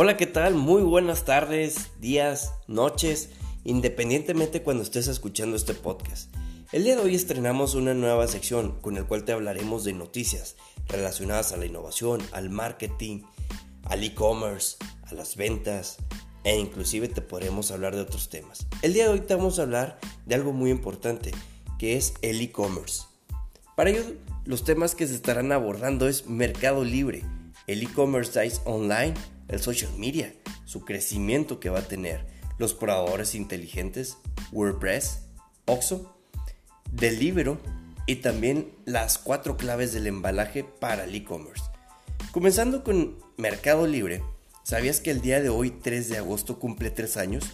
Hola, ¿qué tal? Muy buenas tardes, días, noches, independientemente cuando estés escuchando este podcast. El día de hoy estrenamos una nueva sección con el cual te hablaremos de noticias relacionadas a la innovación, al marketing, al e-commerce, a las ventas e inclusive te podremos hablar de otros temas. El día de hoy te vamos a hablar de algo muy importante que es el e-commerce. Para ello, los temas que se estarán abordando es Mercado Libre, el e-commerce online, el social media, su crecimiento que va a tener, los probadores inteligentes, WordPress, Oxo, Delivero y también las cuatro claves del embalaje para el e-commerce. Comenzando con Mercado Libre, ¿sabías que el día de hoy, 3 de agosto, cumple 3 años?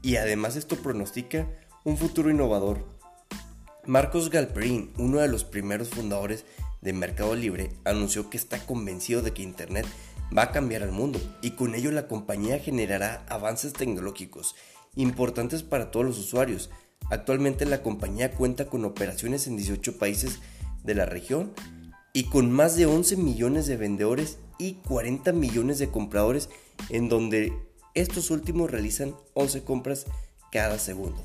Y además esto pronostica un futuro innovador. Marcos Galperín, uno de los primeros fundadores de Mercado Libre, anunció que está convencido de que Internet va a cambiar al mundo y con ello la compañía generará avances tecnológicos importantes para todos los usuarios. Actualmente la compañía cuenta con operaciones en 18 países de la región y con más de 11 millones de vendedores y 40 millones de compradores en donde estos últimos realizan 11 compras cada segundo.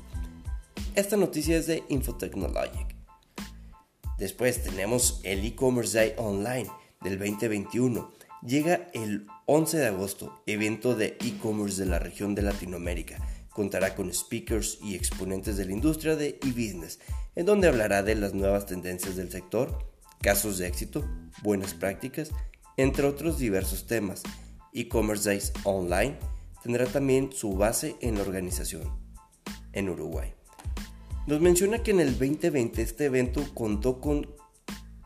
Esta noticia es de Infotechnologic. Después tenemos el e-commerce day online del 2021 Llega el 11 de agosto, evento de e-commerce de la región de Latinoamérica. Contará con speakers y exponentes de la industria de e-business, en donde hablará de las nuevas tendencias del sector, casos de éxito, buenas prácticas, entre otros diversos temas. E-Commerce Days Online tendrá también su base en la organización, en Uruguay. Nos menciona que en el 2020 este evento contó con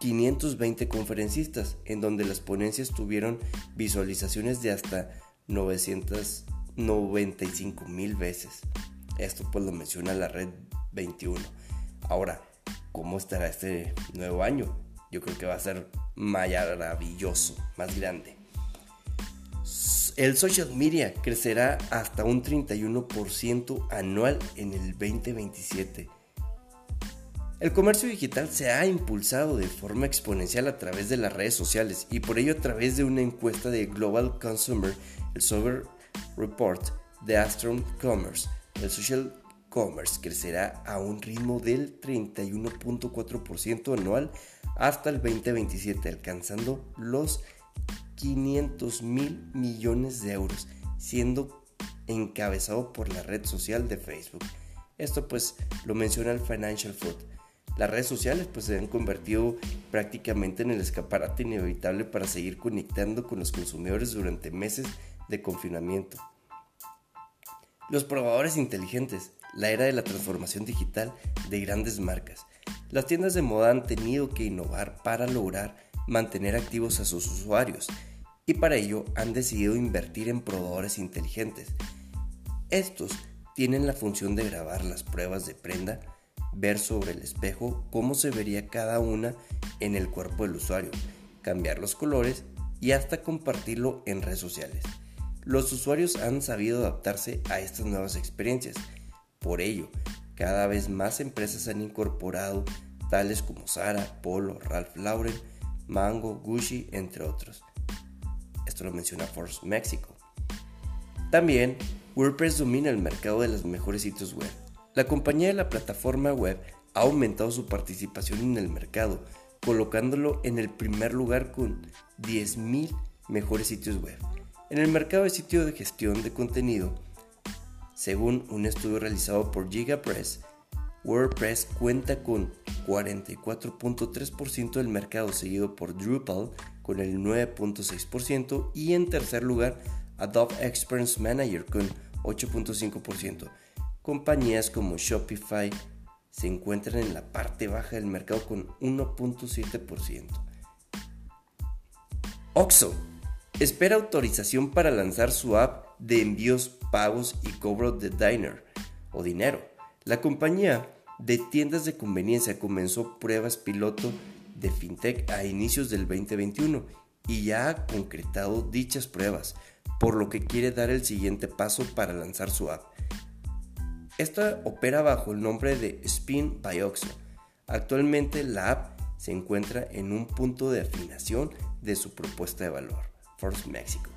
520 conferencistas, en donde las ponencias tuvieron visualizaciones de hasta 995 mil veces. Esto pues lo menciona la red 21. Ahora, ¿cómo estará este nuevo año? Yo creo que va a ser maravilloso, más grande. El social media crecerá hasta un 31% anual en el 2027 el comercio digital se ha impulsado de forma exponencial a través de las redes sociales y por ello a través de una encuesta de Global Consumer, el Sober Report de Astron Commerce. El social commerce crecerá a un ritmo del 31.4% anual hasta el 2027, alcanzando los 500 mil millones de euros, siendo encabezado por la red social de Facebook. Esto pues lo menciona el Financial Food. Las redes sociales pues se han convertido prácticamente en el escaparate inevitable para seguir conectando con los consumidores durante meses de confinamiento. Los probadores inteligentes, la era de la transformación digital de grandes marcas. Las tiendas de moda han tenido que innovar para lograr mantener activos a sus usuarios y para ello han decidido invertir en probadores inteligentes. Estos tienen la función de grabar las pruebas de prenda, ver sobre el espejo cómo se vería cada una en el cuerpo del usuario, cambiar los colores y hasta compartirlo en redes sociales. Los usuarios han sabido adaptarse a estas nuevas experiencias. Por ello, cada vez más empresas han incorporado tales como Zara, Polo, Ralph Lauren, Mango, Gucci, entre otros. Esto lo menciona Force México. También, WordPress domina el mercado de los mejores sitios web la compañía de la plataforma web ha aumentado su participación en el mercado, colocándolo en el primer lugar con 10.000 mejores sitios web. En el mercado de sitio de gestión de contenido, según un estudio realizado por GigaPress, WordPress cuenta con 44.3% del mercado, seguido por Drupal con el 9.6% y en tercer lugar Adobe Experience Manager con 8.5%. Compañías como Shopify se encuentran en la parte baja del mercado con 1.7%. Oxo espera autorización para lanzar su app de envíos, pagos y cobro de diner o dinero. La compañía de tiendas de conveniencia comenzó pruebas piloto de fintech a inicios del 2021 y ya ha concretado dichas pruebas, por lo que quiere dar el siguiente paso para lanzar su app. Esta opera bajo el nombre de Spin by Oxo. Actualmente la app se encuentra en un punto de afinación de su propuesta de valor. Force Mexico.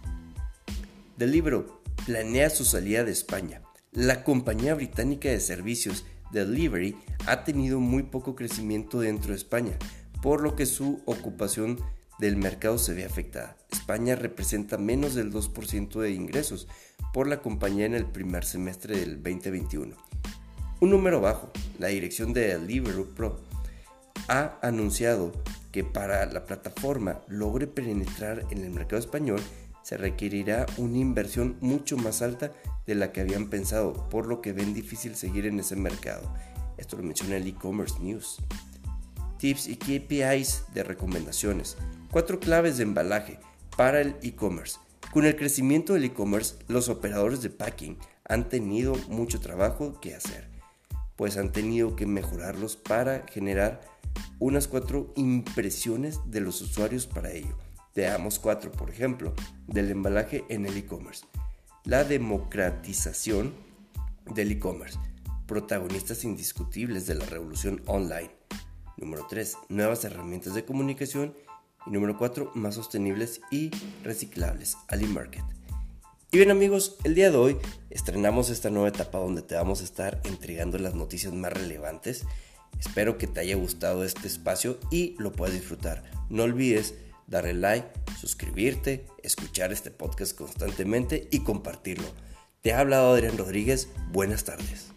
Deliveroo planea su salida de España. La compañía británica de servicios Delivery ha tenido muy poco crecimiento dentro de España, por lo que su ocupación del mercado se ve afectada. España representa menos del 2% de ingresos por la compañía en el primer semestre del 2021. Un número bajo, la dirección de Deliveroo Pro ha anunciado que para la plataforma logre penetrar en el mercado español se requerirá una inversión mucho más alta de la que habían pensado, por lo que ven difícil seguir en ese mercado. Esto lo menciona el e-commerce news. Tips y KPIs de recomendaciones. Cuatro claves de embalaje para el e-commerce. Con el crecimiento del e-commerce, los operadores de packing han tenido mucho trabajo que hacer, pues han tenido que mejorarlos para generar unas cuatro impresiones de los usuarios para ello. Veamos cuatro, por ejemplo, del embalaje en el e-commerce. La democratización del e-commerce. Protagonistas indiscutibles de la revolución online. Número 3. Nuevas herramientas de comunicación. Y número 4. Más sostenibles y reciclables. Ali Market. Y bien amigos, el día de hoy estrenamos esta nueva etapa donde te vamos a estar entregando las noticias más relevantes Espero que te haya gustado este espacio y lo puedas disfrutar. No olvides darle like, suscribirte, escuchar este podcast constantemente y compartirlo. Te ha hablado Adrián Rodríguez. Buenas tardes.